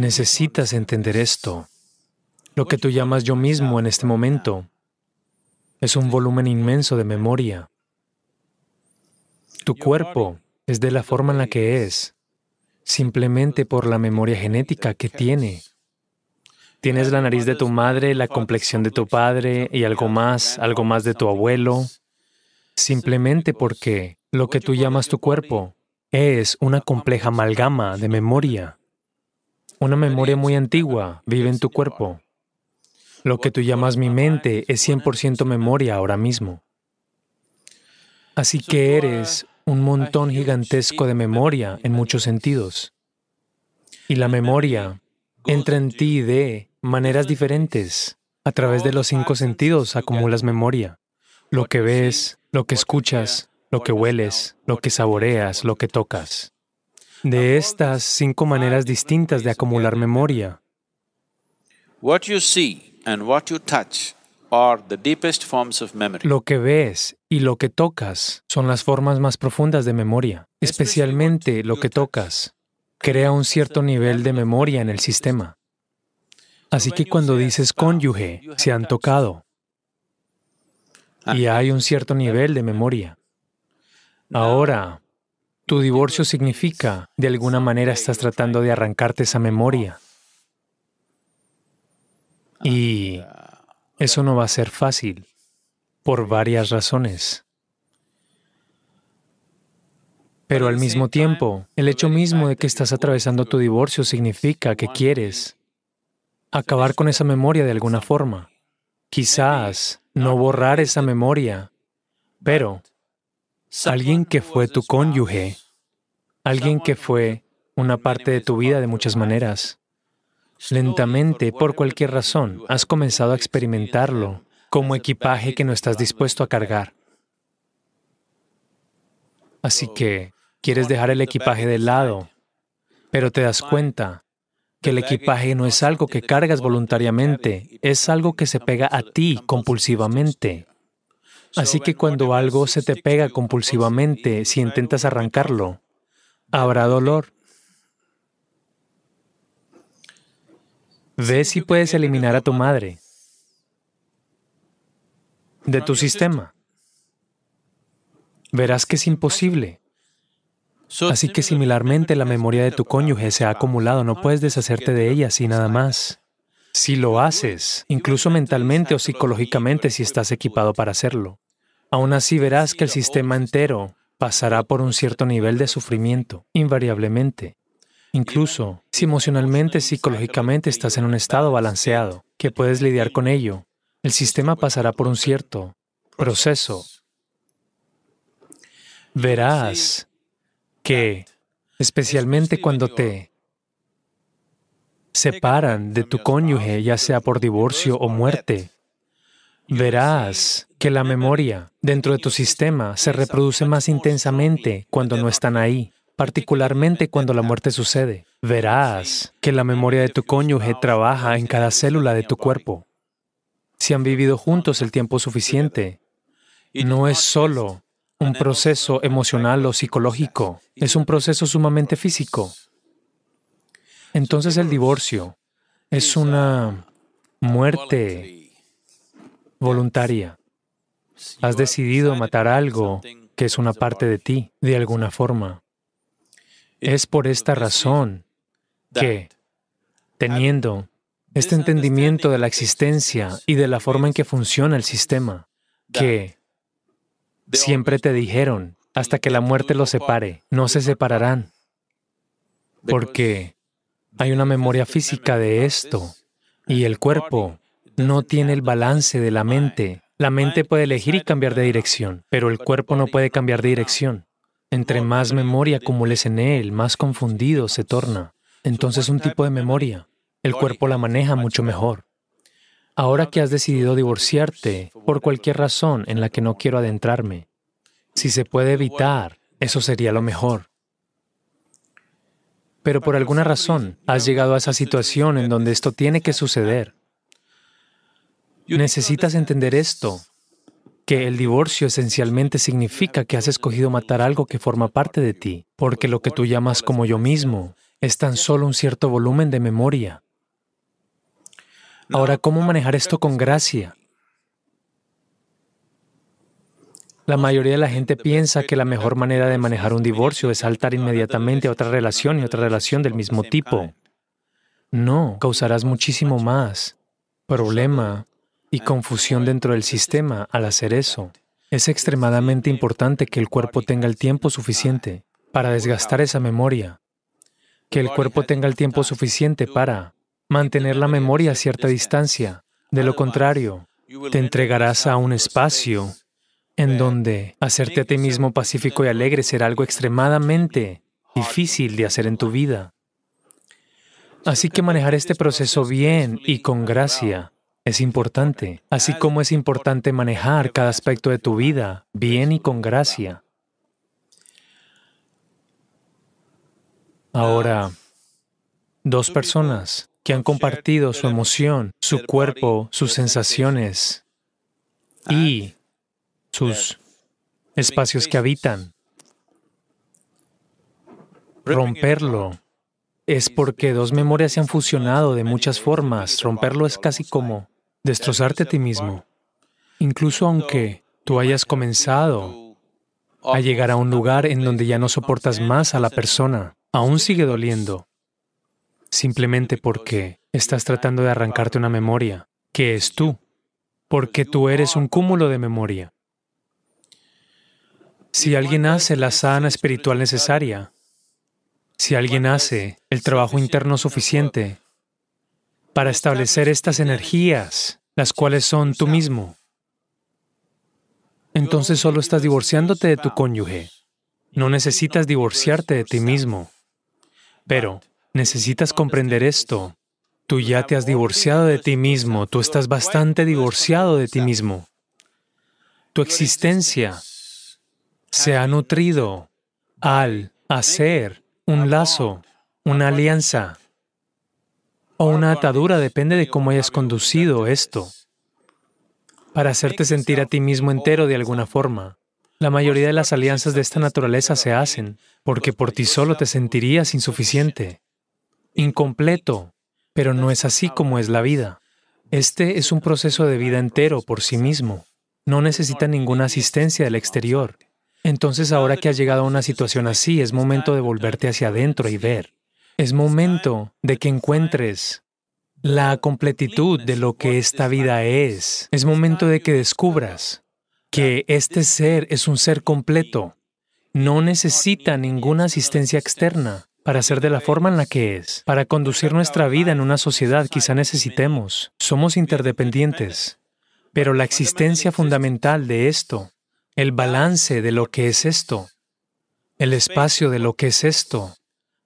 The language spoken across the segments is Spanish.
Necesitas entender esto. Lo que tú llamas yo mismo en este momento es un volumen inmenso de memoria. Tu cuerpo es de la forma en la que es, simplemente por la memoria genética que tiene. Tienes la nariz de tu madre, la complexión de tu padre y algo más, algo más de tu abuelo, simplemente porque lo que tú llamas tu cuerpo es una compleja amalgama de memoria. Una memoria muy antigua vive en tu cuerpo. Lo que tú llamas mi mente es 100% memoria ahora mismo. Así que eres un montón gigantesco de memoria en muchos sentidos. Y la memoria entra en ti de maneras diferentes. A través de los cinco sentidos acumulas memoria. Lo que ves, lo que escuchas, lo que hueles, lo que saboreas, lo que tocas. De estas cinco maneras distintas de acumular memoria, lo que ves y lo que tocas son las formas más profundas de memoria, especialmente lo que tocas. Crea un cierto nivel de memoria en el sistema. Así que cuando dices cónyuge, se han tocado. Y hay un cierto nivel de memoria. Ahora, tu divorcio significa, de alguna manera estás tratando de arrancarte esa memoria. Y eso no va a ser fácil, por varias razones. Pero al mismo tiempo, el hecho mismo de que estás atravesando tu divorcio significa que quieres acabar con esa memoria de alguna forma. Quizás no borrar esa memoria, pero alguien que fue tu cónyuge, alguien que fue una parte de tu vida de muchas maneras, lentamente, por cualquier razón, has comenzado a experimentarlo como equipaje que no estás dispuesto a cargar. Así que quieres dejar el equipaje de lado, pero te das cuenta que el equipaje no es algo que cargas voluntariamente, es algo que se pega a ti compulsivamente. Así que cuando algo se te pega compulsivamente, si intentas arrancarlo, habrá dolor. Ve si puedes eliminar a tu madre de tu sistema. Verás que es imposible. Así que similarmente la memoria de tu cónyuge se ha acumulado, no puedes deshacerte de ella así nada más. Si lo haces, incluso mentalmente o psicológicamente si estás equipado para hacerlo, aún así verás que el sistema entero pasará por un cierto nivel de sufrimiento, invariablemente. Incluso si emocionalmente, psicológicamente estás en un estado balanceado, que puedes lidiar con ello, el sistema pasará por un cierto proceso. Verás que, especialmente cuando te separan de tu cónyuge, ya sea por divorcio o muerte, verás que la memoria dentro de tu sistema se reproduce más intensamente cuando no están ahí, particularmente cuando la muerte sucede. Verás que la memoria de tu cónyuge trabaja en cada célula de tu cuerpo. Si han vivido juntos el tiempo suficiente, no es solo un proceso emocional o psicológico, es un proceso sumamente físico. Entonces el divorcio es una muerte voluntaria. Has decidido matar algo que es una parte de ti, de alguna forma. Es por esta razón que, teniendo este entendimiento de la existencia y de la forma en que funciona el sistema, que Siempre te dijeron, hasta que la muerte los separe, no se separarán, porque hay una memoria física de esto y el cuerpo no tiene el balance de la mente. La mente puede elegir y cambiar de dirección, pero el cuerpo no puede cambiar de dirección. Entre más memoria acumules en él, más confundido se torna. Entonces un tipo de memoria, el cuerpo la maneja mucho mejor. Ahora que has decidido divorciarte por cualquier razón en la que no quiero adentrarme, si se puede evitar, eso sería lo mejor. Pero por alguna razón has llegado a esa situación en donde esto tiene que suceder. Necesitas entender esto, que el divorcio esencialmente significa que has escogido matar algo que forma parte de ti, porque lo que tú llamas como yo mismo es tan solo un cierto volumen de memoria. Ahora, ¿cómo manejar esto con gracia? La mayoría de la gente piensa que la mejor manera de manejar un divorcio es saltar inmediatamente a otra relación y otra relación del mismo tipo. No, causarás muchísimo más problema y confusión dentro del sistema al hacer eso. Es extremadamente importante que el cuerpo tenga el tiempo suficiente para desgastar esa memoria, que el cuerpo tenga el tiempo suficiente para mantener la memoria a cierta distancia. De lo contrario, te entregarás a un espacio en donde hacerte a ti mismo pacífico y alegre será algo extremadamente difícil de hacer en tu vida. Así que manejar este proceso bien y con gracia es importante, así como es importante manejar cada aspecto de tu vida bien y con gracia. Ahora, dos personas que han compartido su emoción, su cuerpo, sus sensaciones y sus espacios que habitan. Romperlo es porque dos memorias se han fusionado de muchas formas. Romperlo es casi como destrozarte a ti mismo. Incluso aunque tú hayas comenzado a llegar a un lugar en donde ya no soportas más a la persona, aún sigue doliendo, simplemente porque estás tratando de arrancarte una memoria, que es tú, porque tú eres un cúmulo de memoria. Si alguien hace la sana espiritual necesaria, si alguien hace el trabajo interno suficiente para establecer estas energías, las cuales son tú mismo, entonces solo estás divorciándote de tu cónyuge. No necesitas divorciarte de ti mismo, pero necesitas comprender esto. Tú ya te has divorciado de ti mismo, tú estás bastante divorciado de ti mismo. Tu existencia se ha nutrido al hacer un lazo, una alianza o una atadura, depende de cómo hayas conducido esto, para hacerte sentir a ti mismo entero de alguna forma. La mayoría de las alianzas de esta naturaleza se hacen porque por ti solo te sentirías insuficiente, incompleto, pero no es así como es la vida. Este es un proceso de vida entero por sí mismo. No necesita ninguna asistencia del exterior. Entonces ahora que has llegado a una situación así, es momento de volverte hacia adentro y ver. Es momento de que encuentres la completitud de lo que esta vida es. Es momento de que descubras que este ser es un ser completo. No necesita ninguna asistencia externa para ser de la forma en la que es. Para conducir nuestra vida en una sociedad quizá necesitemos. Somos interdependientes. Pero la existencia fundamental de esto el balance de lo que es esto, el espacio de lo que es esto,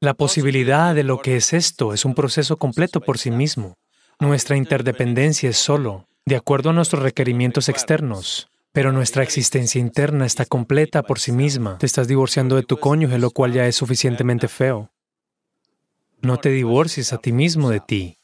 la posibilidad de lo que es esto es un proceso completo por sí mismo. Nuestra interdependencia es solo de acuerdo a nuestros requerimientos externos, pero nuestra existencia interna está completa por sí misma. Te estás divorciando de tu cónyuge, lo cual ya es suficientemente feo. No te divorcies a ti mismo de ti.